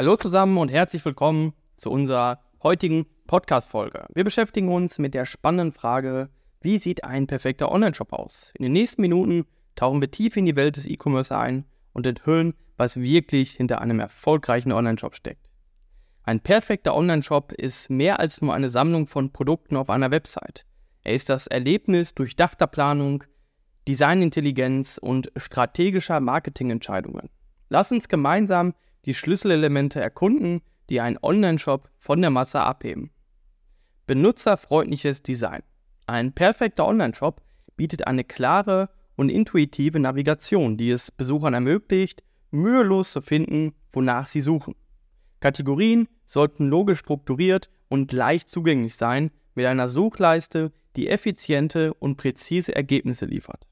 Hallo zusammen und herzlich willkommen zu unserer heutigen Podcast-Folge. Wir beschäftigen uns mit der spannenden Frage, wie sieht ein perfekter Online-Shop aus? In den nächsten Minuten tauchen wir tief in die Welt des E-Commerce ein und enthüllen, was wirklich hinter einem erfolgreichen Online-Shop steckt. Ein perfekter Online-Shop ist mehr als nur eine Sammlung von Produkten auf einer Website. Er ist das Erlebnis durchdachter Planung, Designintelligenz und strategischer Marketingentscheidungen. Lass uns gemeinsam die Schlüsselelemente erkunden, die einen Online-Shop von der Masse abheben. Benutzerfreundliches Design. Ein perfekter Online-Shop bietet eine klare und intuitive Navigation, die es Besuchern ermöglicht, mühelos zu finden, wonach sie suchen. Kategorien sollten logisch strukturiert und leicht zugänglich sein, mit einer Suchleiste, die effiziente und präzise Ergebnisse liefert.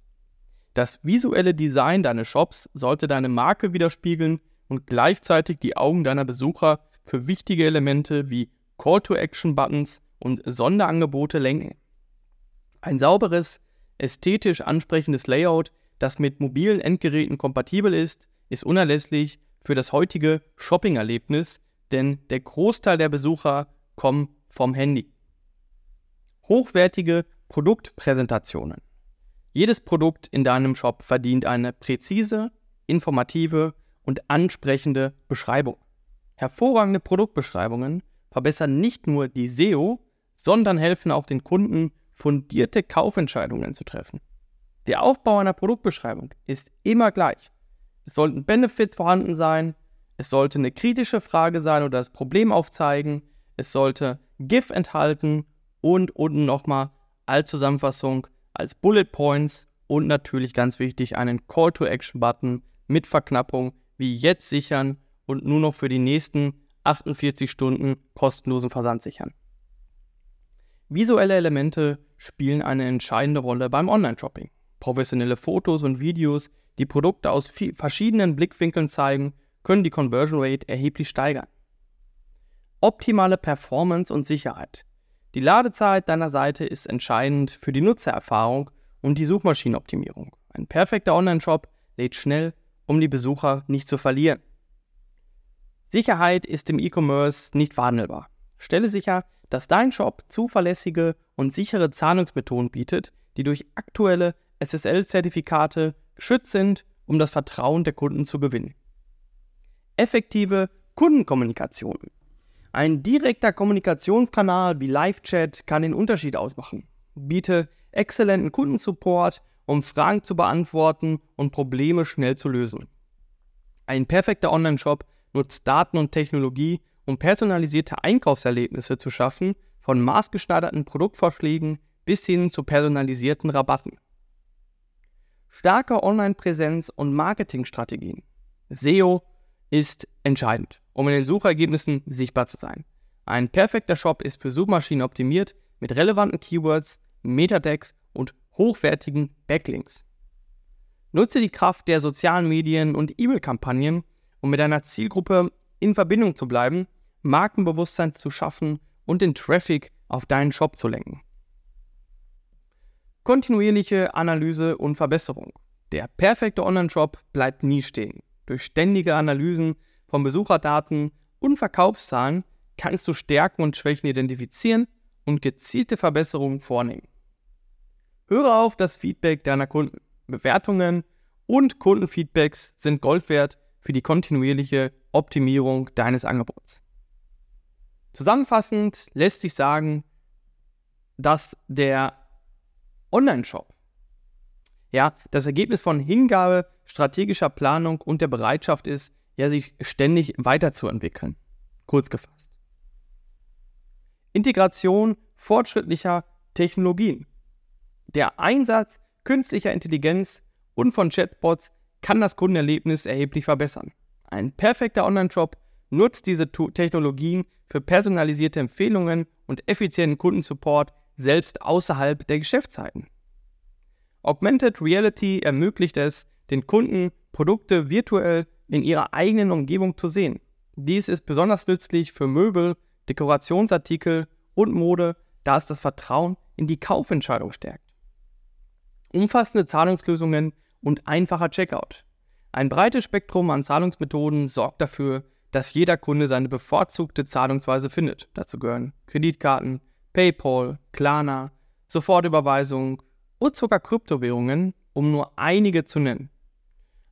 Das visuelle Design deines Shops sollte deine Marke widerspiegeln und gleichzeitig die Augen deiner Besucher für wichtige Elemente wie Call-to-Action-Buttons und Sonderangebote lenken. Ein sauberes, ästhetisch ansprechendes Layout, das mit mobilen Endgeräten kompatibel ist, ist unerlässlich für das heutige Shopping-Erlebnis, denn der Großteil der Besucher kommen vom Handy. Hochwertige Produktpräsentationen. Jedes Produkt in deinem Shop verdient eine präzise, informative und ansprechende Beschreibung. Hervorragende Produktbeschreibungen verbessern nicht nur die SEO, sondern helfen auch den Kunden, fundierte Kaufentscheidungen zu treffen. Der Aufbau einer Produktbeschreibung ist immer gleich. Es sollten Benefits vorhanden sein, es sollte eine kritische Frage sein oder das Problem aufzeigen, es sollte GIF enthalten und unten nochmal als Zusammenfassung, als Bullet Points und natürlich ganz wichtig einen Call-to-Action-Button mit Verknappung wie jetzt sichern und nur noch für die nächsten 48 Stunden kostenlosen Versand sichern. Visuelle Elemente spielen eine entscheidende Rolle beim Online-Shopping. Professionelle Fotos und Videos, die Produkte aus verschiedenen Blickwinkeln zeigen, können die Conversion Rate erheblich steigern. Optimale Performance und Sicherheit. Die Ladezeit deiner Seite ist entscheidend für die Nutzererfahrung und die Suchmaschinenoptimierung. Ein perfekter Online-Shop lädt schnell, um die Besucher nicht zu verlieren. Sicherheit ist im E-Commerce nicht verhandelbar. Stelle sicher, dass dein Shop zuverlässige und sichere Zahlungsmethoden bietet, die durch aktuelle SSL-Zertifikate geschützt sind, um das Vertrauen der Kunden zu gewinnen. Effektive Kundenkommunikation. Ein direkter Kommunikationskanal wie Live-Chat kann den Unterschied ausmachen. Biete exzellenten Kundensupport, um Fragen zu beantworten und Probleme schnell zu lösen. Ein perfekter Online-Shop nutzt Daten und Technologie, um personalisierte Einkaufserlebnisse zu schaffen, von maßgeschneiderten Produktvorschlägen bis hin zu personalisierten Rabatten. Starke Online-Präsenz und Marketingstrategien. SEO ist entscheidend, um in den Suchergebnissen sichtbar zu sein. Ein perfekter Shop ist für Suchmaschinen optimiert mit relevanten Keywords, Metatext und hochwertigen Backlinks. Nutze die Kraft der sozialen Medien und E-Mail-Kampagnen, um mit deiner Zielgruppe in Verbindung zu bleiben, Markenbewusstsein zu schaffen und den Traffic auf deinen Shop zu lenken. Kontinuierliche Analyse und Verbesserung. Der perfekte Online-Shop bleibt nie stehen. Durch ständige Analysen von Besucherdaten und Verkaufszahlen kannst du Stärken und Schwächen identifizieren und gezielte Verbesserungen vornehmen. Höre auf das Feedback deiner Kunden. Bewertungen und Kundenfeedbacks sind Gold wert für die kontinuierliche Optimierung deines Angebots. Zusammenfassend lässt sich sagen, dass der Online-Shop ja das Ergebnis von Hingabe, strategischer Planung und der Bereitschaft ist, ja, sich ständig weiterzuentwickeln. Kurz gefasst. Integration fortschrittlicher Technologien. Der Einsatz künstlicher Intelligenz und von Chatbots kann das Kundenerlebnis erheblich verbessern. Ein perfekter Online-Shop nutzt diese Technologien für personalisierte Empfehlungen und effizienten Kundensupport selbst außerhalb der Geschäftszeiten. Augmented Reality ermöglicht es, den Kunden Produkte virtuell in ihrer eigenen Umgebung zu sehen. Dies ist besonders nützlich für Möbel, Dekorationsartikel und Mode, da es das Vertrauen in die Kaufentscheidung stärkt. Umfassende Zahlungslösungen und einfacher Checkout. Ein breites Spektrum an Zahlungsmethoden sorgt dafür, dass jeder Kunde seine bevorzugte Zahlungsweise findet. Dazu gehören Kreditkarten, PayPal, Klarna, Sofortüberweisung und sogar Kryptowährungen, um nur einige zu nennen.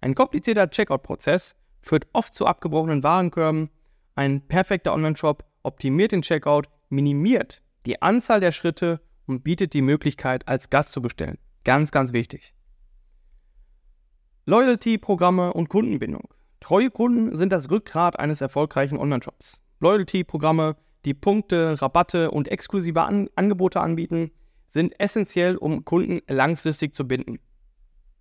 Ein komplizierter Checkout-Prozess führt oft zu abgebrochenen Warenkörben. Ein perfekter Online-Shop optimiert den Checkout, minimiert die Anzahl der Schritte und bietet die Möglichkeit, als Gast zu bestellen. Ganz, ganz wichtig. Loyalty-Programme und Kundenbindung. Treue Kunden sind das Rückgrat eines erfolgreichen Online-Shops. Loyalty-Programme, die Punkte, Rabatte und exklusive An Angebote anbieten, sind essentiell, um Kunden langfristig zu binden.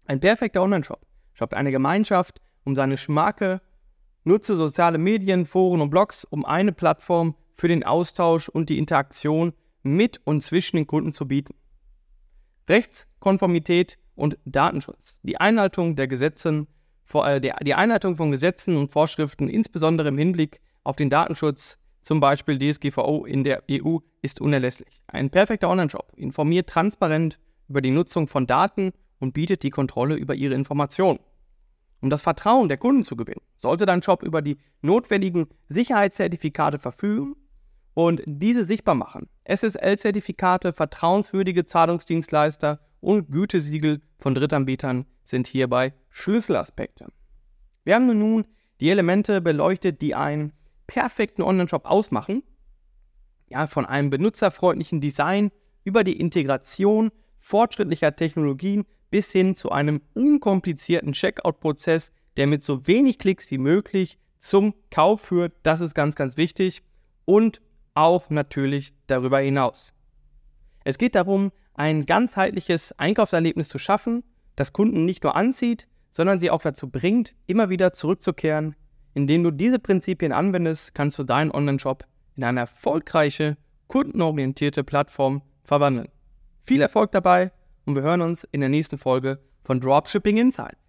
Ein perfekter Online-Shop schafft eine Gemeinschaft um seine Marke, nutze soziale Medien, Foren und Blogs, um eine Plattform für den Austausch und die Interaktion mit und zwischen den Kunden zu bieten. Rechtskonformität und Datenschutz. Die Einhaltung der Gesetze, äh, die Einhaltung von Gesetzen und Vorschriften, insbesondere im Hinblick auf den Datenschutz, zum Beispiel DSGVO in der EU, ist unerlässlich. Ein perfekter Online-Shop informiert transparent über die Nutzung von Daten und bietet die Kontrolle über ihre Informationen. Um das Vertrauen der Kunden zu gewinnen, sollte dein Shop über die notwendigen Sicherheitszertifikate verfügen und diese sichtbar machen. SSL-Zertifikate, vertrauenswürdige Zahlungsdienstleister und Gütesiegel von Drittanbietern sind hierbei Schlüsselaspekte. Wir haben nun die Elemente beleuchtet, die einen perfekten Online-Shop ausmachen. Ja, von einem benutzerfreundlichen Design über die Integration fortschrittlicher Technologien bis hin zu einem unkomplizierten Checkout-Prozess, der mit so wenig Klicks wie möglich zum Kauf führt. Das ist ganz, ganz wichtig. Und auch natürlich darüber hinaus. Es geht darum, ein ganzheitliches Einkaufserlebnis zu schaffen, das Kunden nicht nur anzieht, sondern sie auch dazu bringt, immer wieder zurückzukehren. Indem du diese Prinzipien anwendest, kannst du deinen Online-Shop in eine erfolgreiche, kundenorientierte Plattform verwandeln. Viel Erfolg dabei und wir hören uns in der nächsten Folge von Dropshipping Insights.